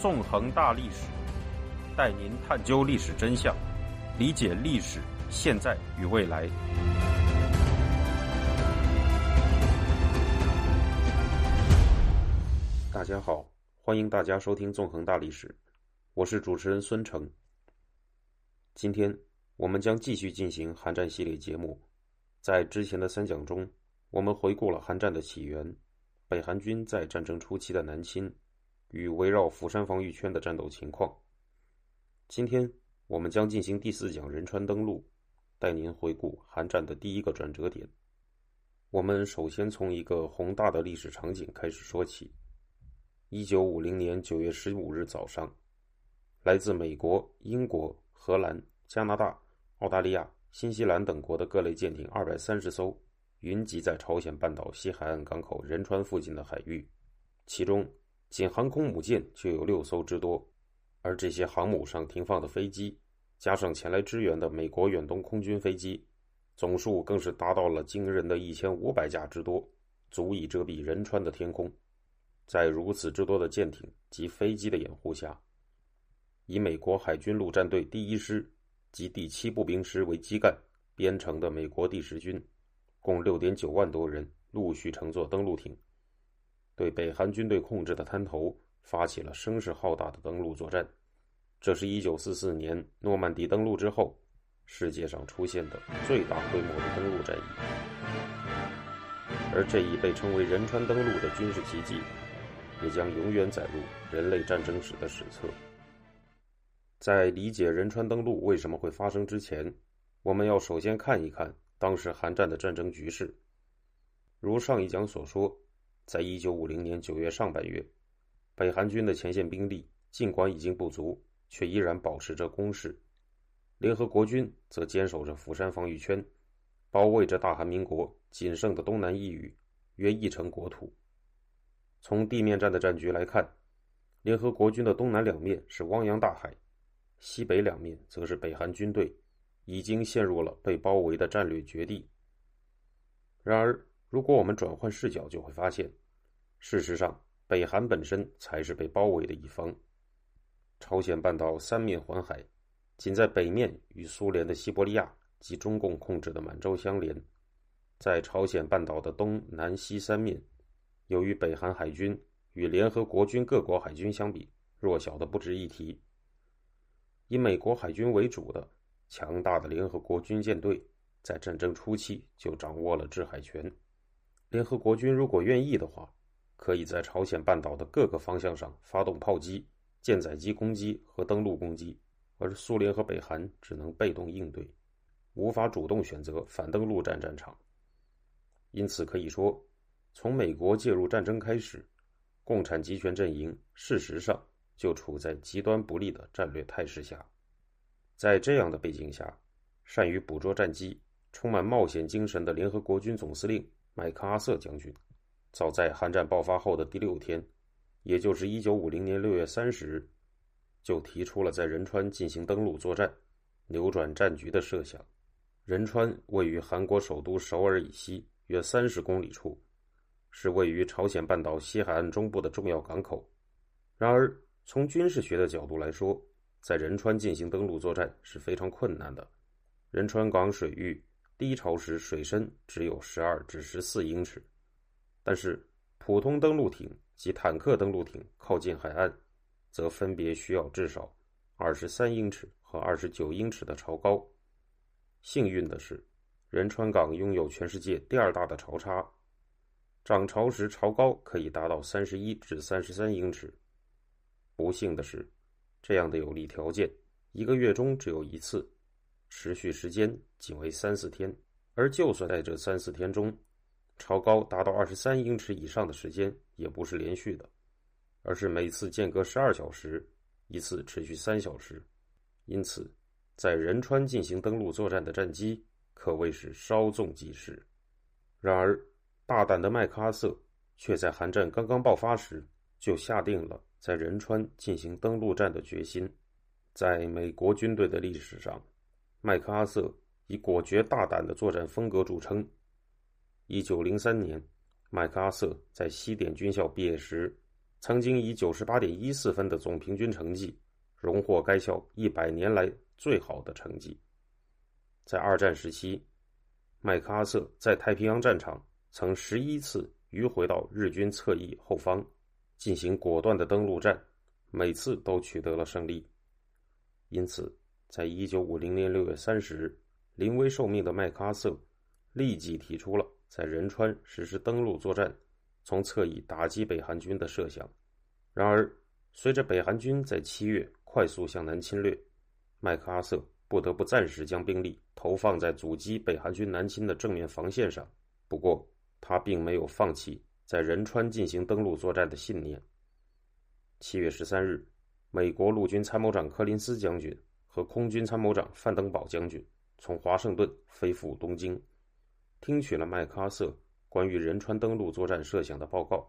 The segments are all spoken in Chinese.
纵横大历史，带您探究历史真相，理解历史现在与未来。大家好，欢迎大家收听《纵横大历史》，我是主持人孙成。今天我们将继续进行韩战系列节目。在之前的三讲中，我们回顾了韩战的起源、北韩军在战争初期的南侵与围绕釜山防御圈的战斗情况。今天我们将进行第四讲仁川登陆，带您回顾韩战的第一个转折点。我们首先从一个宏大的历史场景开始说起。一九五零年九月十五日早上，来自美国、英国、荷兰、加拿大、澳大利亚、新西兰等国的各类舰艇二百三十艘，云集在朝鲜半岛西海岸港口仁川附近的海域。其中，仅航空母舰就有六艘之多，而这些航母上停放的飞机，加上前来支援的美国远东空军飞机，总数更是达到了惊人的一千五百架之多，足以遮蔽仁川的天空。在如此之多的舰艇及飞机的掩护下，以美国海军陆战队第一师及第七步兵师为基干编成的美国第十军，共六点九万多人，陆续乘坐登陆艇，对北韩军队控制的滩头发起了声势浩大的登陆作战。这是一九四四年诺曼底登陆之后，世界上出现的最大规模的登陆战役。而这一被称为仁川登陆的军事奇迹。也将永远载入人类战争史的史册。在理解仁川登陆为什么会发生之前，我们要首先看一看当时韩战的战争局势。如上一讲所说，在一九五零年九月上半月，北韩军的前线兵力尽管已经不足，却依然保持着攻势；联合国军则坚守着釜山防御圈，包围着大韩民国仅剩的东南一隅约一成国土。从地面战的战局来看，联合国军的东南两面是汪洋大海，西北两面则是北韩军队已经陷入了被包围的战略绝地。然而，如果我们转换视角，就会发现，事实上，北韩本身才是被包围的一方。朝鲜半岛三面环海，仅在北面与苏联的西伯利亚及中共控制的满洲相连，在朝鲜半岛的东南西三面。由于北韩海军与联合国军各国海军相比弱小的不值一提，以美国海军为主的强大的联合国军舰队在战争初期就掌握了制海权。联合国军如果愿意的话，可以在朝鲜半岛的各个方向上发动炮击、舰载机攻击和登陆攻击，而苏联和北韩只能被动应对，无法主动选择反登陆战战场。因此可以说。从美国介入战争开始，共产集权阵营事实上就处在极端不利的战略态势下。在这样的背景下，善于捕捉战机、充满冒险精神的联合国军总司令麦克阿瑟将军，早在韩战爆发后的第六天，也就是1950年6月30日，就提出了在仁川进行登陆作战、扭转战局的设想。仁川位于韩国首都首尔以西约三十公里处。是位于朝鲜半岛西海岸中部的重要港口。然而，从军事学的角度来说，在仁川进行登陆作战是非常困难的。仁川港水域低潮时水深只有十二至十四英尺，但是普通登陆艇及坦克登陆艇靠近海岸，则分别需要至少二十三英尺和二十九英尺的潮高。幸运的是，仁川港拥有全世界第二大的潮差。涨潮时，潮高可以达到三十一至三十三英尺。不幸的是，这样的有利条件一个月中只有一次，持续时间仅为三四天。而就算在这三四天中，潮高达到二十三英尺以上的时间，也不是连续的，而是每次间隔十二小时，一次持续三小时。因此，在仁川进行登陆作战的战机可谓是稍纵即逝。然而，大胆的麦克阿瑟却在韩战刚刚爆发时就下定了在仁川进行登陆战的决心。在美国军队的历史上，麦克阿瑟以果决大胆的作战风格著称。一九零三年，麦克阿瑟在西点军校毕业时，曾经以九十八点一四分的总平均成绩，荣获该校一百年来最好的成绩。在二战时期，麦克阿瑟在太平洋战场曾十一次迂回到日军侧翼后方，进行果断的登陆战，每次都取得了胜利。因此，在一九五零年六月三十日，临危受命的麦克阿瑟立即提出了在仁川实施登陆作战，从侧翼打击北韩军的设想。然而，随着北韩军在七月快速向南侵略，麦克阿瑟。不得不暂时将兵力投放在阻击北韩军南侵的正面防线上。不过，他并没有放弃在仁川进行登陆作战的信念。七月十三日，美国陆军参谋长柯林斯将军和空军参谋长范登堡将军从华盛顿飞赴东京，听取了麦克阿瑟关于仁川登陆作战设想的报告。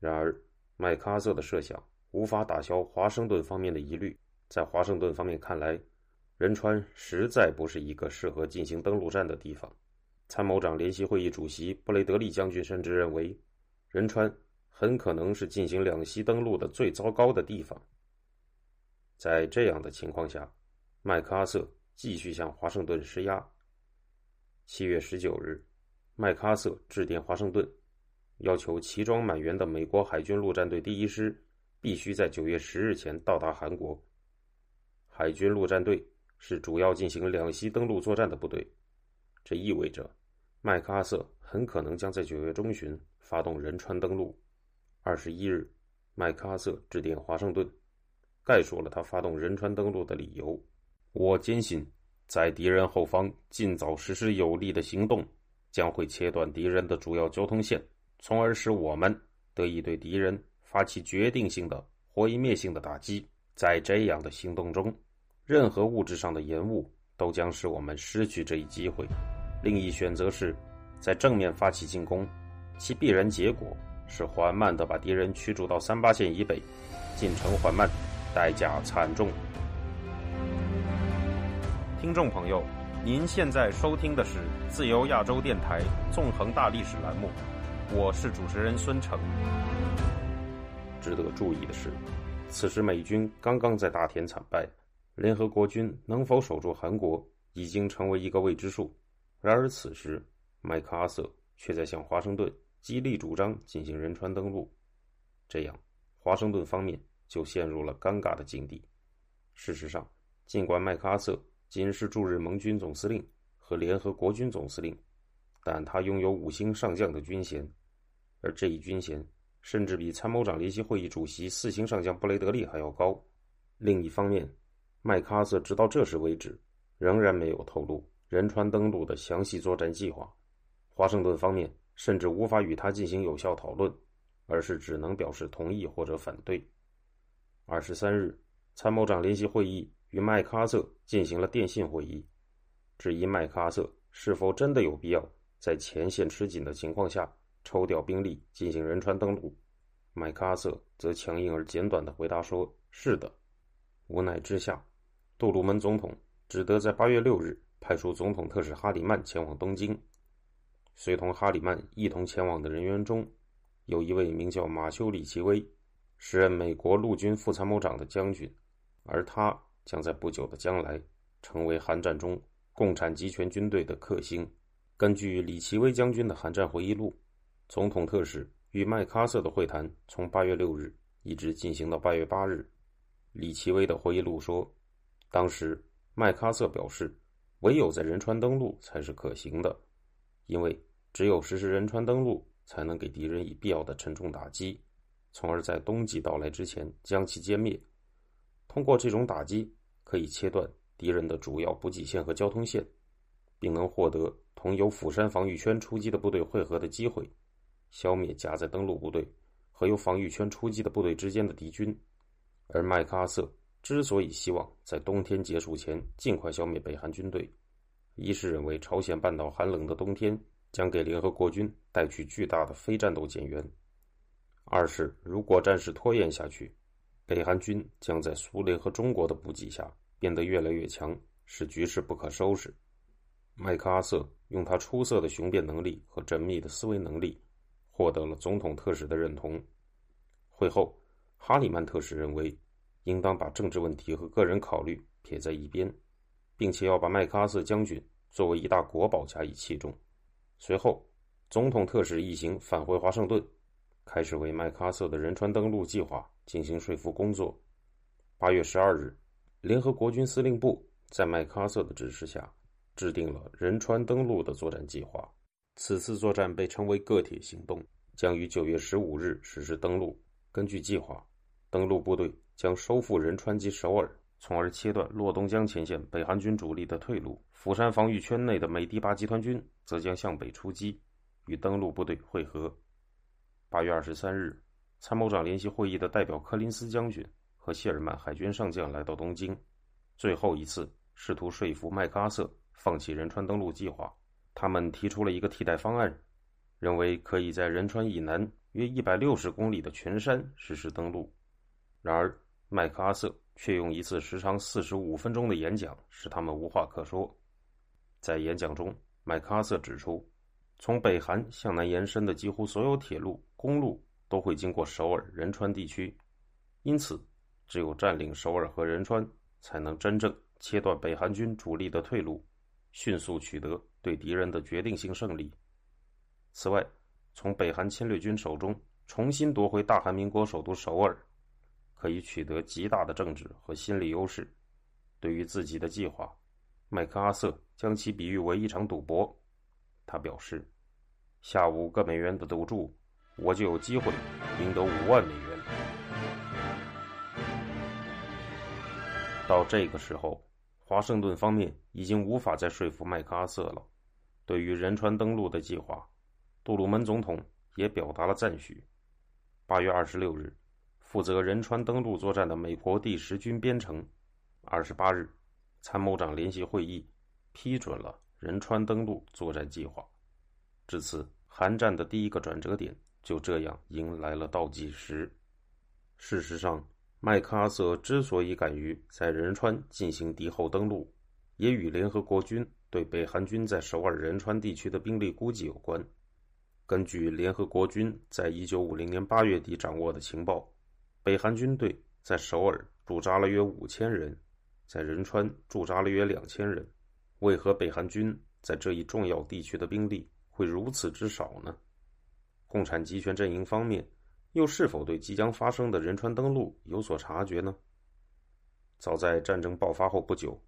然而，麦克阿瑟的设想无法打消华盛顿方面的疑虑。在华盛顿方面看来，仁川实在不是一个适合进行登陆战的地方。参谋长联席会议主席布雷德利将军甚至认为，仁川很可能是进行两栖登陆的最糟糕的地方。在这样的情况下，麦克阿瑟继续向华盛顿施压。七月十九日，麦克阿瑟致电华盛顿，要求齐装满员的美国海军陆战队第一师必须在九月十日前到达韩国。海军陆战队。是主要进行两栖登陆作战的部队，这意味着麦克阿瑟很可能将在九月中旬发动仁川登陆。二十一日，麦克阿瑟致电华盛顿，概述了他发动仁川登陆的理由：“我坚信，在敌人后方尽早实施有力的行动，将会切断敌人的主要交通线，从而使我们得以对敌人发起决定性的毁灭性的打击。在这样的行动中。”任何物质上的延误都将使我们失去这一机会。另一选择是，在正面发起进攻，其必然结果是缓慢地把敌人驱逐到三八线以北，进程缓慢，代价惨重。听众朋友，您现在收听的是自由亚洲电台纵横大历史栏目，我是主持人孙成。值得注意的是，此时美军刚刚在大田惨败。联合国军能否守住韩国，已经成为一个未知数。然而，此时麦克阿瑟却在向华盛顿极力主张进行仁川登陆，这样华盛顿方面就陷入了尴尬的境地。事实上，尽管麦克阿瑟仅是驻日盟军总司令和联合国军总司令，但他拥有五星上将的军衔，而这一军衔甚至比参谋长联席会议主席四星上将布雷德利还要高。另一方面，麦克阿瑟直到这时为止，仍然没有透露仁川登陆的详细作战计划。华盛顿方面甚至无法与他进行有效讨论，而是只能表示同意或者反对。二十三日，参谋长联席会议与麦克阿瑟进行了电信会议，质疑麦克阿瑟是否真的有必要在前线吃紧的情况下抽调兵力进行仁川登陆。麦克阿瑟则强硬而简短的回答说：“是的。”无奈之下。杜鲁门总统只得在八月六日派出总统特使哈里曼前往东京。随同哈里曼一同前往的人员中，有一位名叫马修·里奇威，时任美国陆军副参谋长的将军，而他将在不久的将来成为韩战中共产集权军队的克星。根据李奇微将军的韩战回忆录，总统特使与麦克阿瑟的会谈从八月六日一直进行到八月八日。李奇微的回忆录说。当时，麦克阿瑟表示，唯有在仁川登陆才是可行的，因为只有实施仁川登陆，才能给敌人以必要的沉重打击，从而在冬季到来之前将其歼灭。通过这种打击，可以切断敌人的主要补给线和交通线，并能获得同由釜山防御圈出击的部队会合的机会，消灭夹在登陆部队和由防御圈出击的部队之间的敌军。而麦克阿瑟。之所以希望在冬天结束前尽快消灭北韩军队，一是认为朝鲜半岛寒冷的冬天将给联合国军带去巨大的非战斗减员；二是如果战事拖延下去，北韩军将在苏联和中国的补给下变得越来越强，使局势不可收拾。麦克阿瑟用他出色的雄辩能力和缜密的思维能力，获得了总统特使的认同。会后，哈里曼特使认为，应当把政治问题和个人考虑撇在一边，并且要把麦克阿瑟将军作为一大国宝加以器重。随后，总统特使一行返回华盛顿，开始为麦克阿瑟的仁川登陆计划进行说服工作。八月十二日，联合国军司令部在麦克阿瑟的指示下，制定了仁川登陆的作战计划。此次作战被称为“个铁行动”，将于九月十五日实施登陆。根据计划，登陆部队将收复仁川及首尔，从而切断洛东江前线北韩军主力的退路。釜山防御圈内的美第八集团军则将向北出击，与登陆部队会合。八月二十三日，参谋长联席会议的代表柯林斯将军和谢尔曼海军上将来到东京，最后一次试图说服麦克阿瑟放弃仁川登陆计划。他们提出了一个替代方案，认为可以在仁川以南。约一百六十公里的群山实施登陆，然而麦克阿瑟却用一次时长四十五分钟的演讲使他们无话可说。在演讲中，麦克阿瑟指出，从北韩向南延伸的几乎所有铁路、公路都会经过首尔、仁川地区，因此只有占领首尔和仁川，才能真正切断北韩军主力的退路，迅速取得对敌人的决定性胜利。此外，从北韩侵略军手中重新夺回大韩民国首都首尔，可以取得极大的政治和心理优势。对于自己的计划，麦克阿瑟将其比喻为一场赌博。他表示：“下五个美元的赌注，我就有机会赢得五万美元。”到这个时候，华盛顿方面已经无法再说服麦克阿瑟了。对于仁川登陆的计划。杜鲁门总统也表达了赞许。八月二十六日，负责仁川登陆作战的美国第十军编成。二十八日，参谋长联席会议批准了仁川登陆作战计划。至此，韩战的第一个转折点就这样迎来了倒计时。事实上，麦克阿瑟之所以敢于在仁川进行敌后登陆，也与联合国军对北韩军在首尔、仁川地区的兵力估计有关。根据联合国军在一九五零年八月底掌握的情报，北韩军队在首尔驻扎了约五千人，在仁川驻扎了约两千人。为何北韩军在这一重要地区的兵力会如此之少呢？共产集权阵营方面又是否对即将发生的仁川登陆有所察觉呢？早在战争爆发后不久，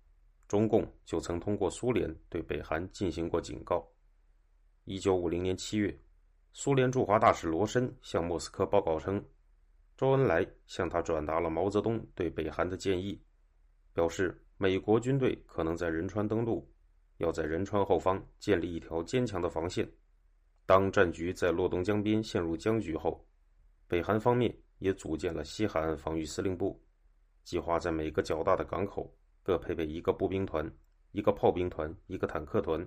中共就曾通过苏联对北韩进行过警告。一九五零年七月。苏联驻华大使罗申向莫斯科报告称，周恩来向他转达了毛泽东对北韩的建议，表示美国军队可能在仁川登陆，要在仁川后方建立一条坚强的防线。当战局在洛东江边陷入僵局后，北韩方面也组建了西海岸防御司令部，计划在每个较大的港口各配备一个步兵团、一个炮兵团、一个坦克团，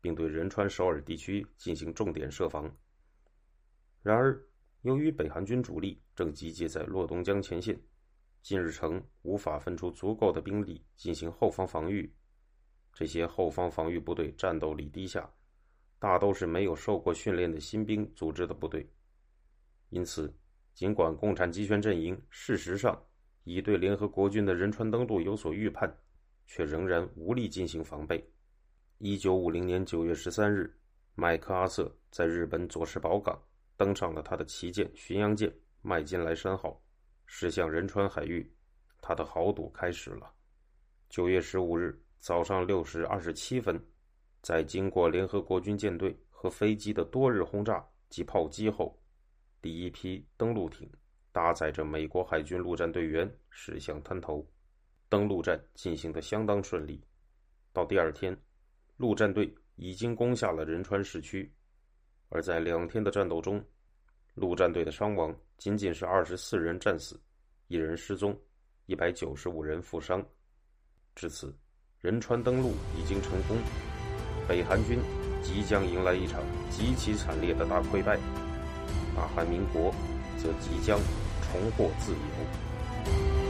并对仁川、首尔地区进行重点设防。然而，由于北韩军主力正集结在洛东江前线，金日成无法分出足够的兵力进行后方防御。这些后方防御部队战斗力低下，大都是没有受过训练的新兵组织的部队。因此，尽管共产集权阵营事实上已对联合国军的仁川登陆有所预判，却仍然无力进行防备。一九五零年九月十三日，麦克阿瑟在日本佐世保港。登上了他的旗舰巡洋舰“麦金莱山号”，驶向仁川海域。他的豪赌开始了。九月十五日早上六时二十七分，在经过联合国军舰队和飞机的多日轰炸及炮击后，第一批登陆艇搭载着美国海军陆战队员驶向滩头。登陆战进行得相当顺利。到第二天，陆战队已经攻下了仁川市区。而在两天的战斗中，陆战队的伤亡仅仅是二十四人战死，一人失踪，一百九十五人负伤。至此，仁川登陆已经成功，北韩军即将迎来一场极其惨烈的大溃败，大韩民国则即将重获自由。